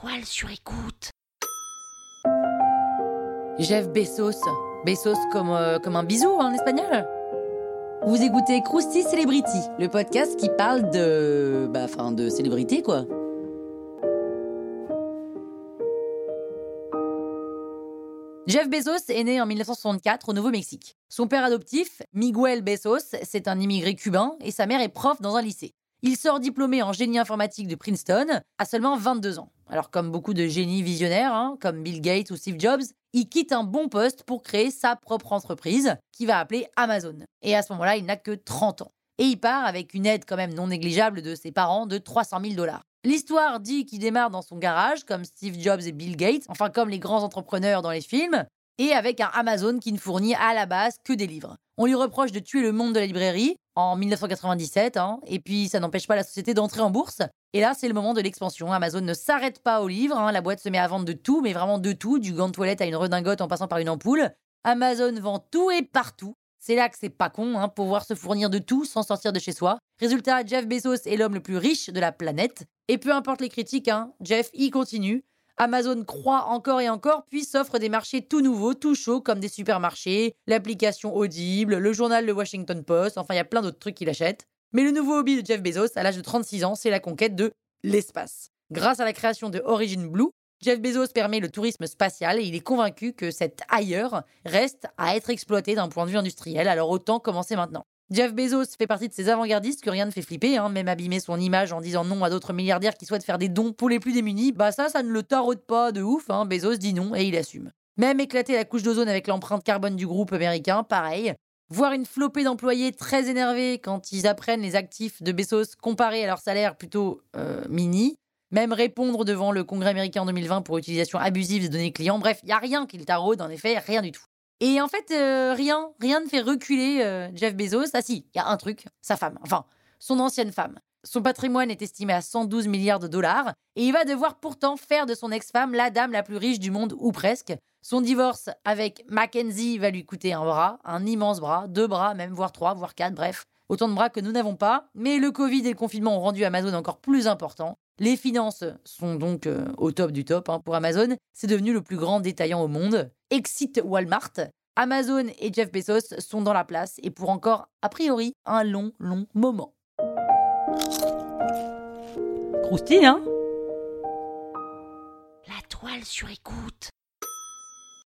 toile sur écoute. Jeff Bezos. Bezos comme, euh, comme un bisou en espagnol. Vous écoutez Krusty Celebrity, le podcast qui parle de. Bah, enfin, de célébrité, quoi. Jeff Bezos est né en 1964 au Nouveau-Mexique. Son père adoptif, Miguel Bezos, c'est un immigré cubain et sa mère est prof dans un lycée. Il sort diplômé en génie informatique de Princeton à seulement 22 ans. Alors comme beaucoup de génies visionnaires, hein, comme Bill Gates ou Steve Jobs, il quitte un bon poste pour créer sa propre entreprise, qu'il va appeler Amazon. Et à ce moment-là, il n'a que 30 ans. Et il part avec une aide quand même non négligeable de ses parents de 300 000 dollars. L'histoire dit qu'il démarre dans son garage, comme Steve Jobs et Bill Gates, enfin comme les grands entrepreneurs dans les films, et avec un Amazon qui ne fournit à la base que des livres. On lui reproche de tuer le monde de la librairie en 1997, hein, et puis ça n'empêche pas la société d'entrer en bourse. Et là, c'est le moment de l'expansion. Amazon ne s'arrête pas aux livres, hein. la boîte se met à vendre de tout, mais vraiment de tout, du gant de toilette à une redingote en passant par une ampoule. Amazon vend tout et partout. C'est là que c'est pas con, hein, pouvoir se fournir de tout sans sortir de chez soi. Résultat, Jeff Bezos est l'homme le plus riche de la planète. Et peu importe les critiques, hein, Jeff y continue. Amazon croit encore et encore, puis s'offre des marchés tout nouveaux, tout chauds, comme des supermarchés, l'application Audible, le journal Le Washington Post, enfin il y a plein d'autres trucs qu'il achète. Mais le nouveau hobby de Jeff Bezos, à l'âge de 36 ans, c'est la conquête de l'espace. Grâce à la création de Origin Blue, Jeff Bezos permet le tourisme spatial et il est convaincu que cet ailleurs reste à être exploité d'un point de vue industriel, alors autant commencer maintenant. Jeff Bezos fait partie de ces avant-gardistes que rien ne fait flipper, hein, même abîmer son image en disant non à d'autres milliardaires qui souhaitent faire des dons pour les plus démunis, bah ça, ça ne le taraude pas de ouf, hein. Bezos dit non et il assume. Même éclater la couche d'ozone avec l'empreinte carbone du groupe américain, pareil. Voir une flopée d'employés très énervés quand ils apprennent les actifs de Bezos comparés à leur salaire plutôt euh, mini. Même répondre devant le Congrès américain en 2020 pour utilisation abusive des données clients. Bref, il n'y a rien qui le taraude, en effet, rien du tout. Et en fait, euh, rien, rien ne fait reculer euh, Jeff Bezos. Ah si, il y a un truc, sa femme, enfin, son ancienne femme. Son patrimoine est estimé à 112 milliards de dollars et il va devoir pourtant faire de son ex-femme la dame la plus riche du monde ou presque. Son divorce avec Mackenzie va lui coûter un bras, un immense bras, deux bras, même voire trois, voire quatre, bref. Autant de bras que nous n'avons pas, mais le Covid et le confinement ont rendu Amazon encore plus important. Les finances sont donc euh, au top du top hein, pour Amazon. C'est devenu le plus grand détaillant au monde. Exit Walmart. Amazon et Jeff Bezos sont dans la place et pour encore, a priori, un long, long moment. Croustille, hein? La toile sur écoute.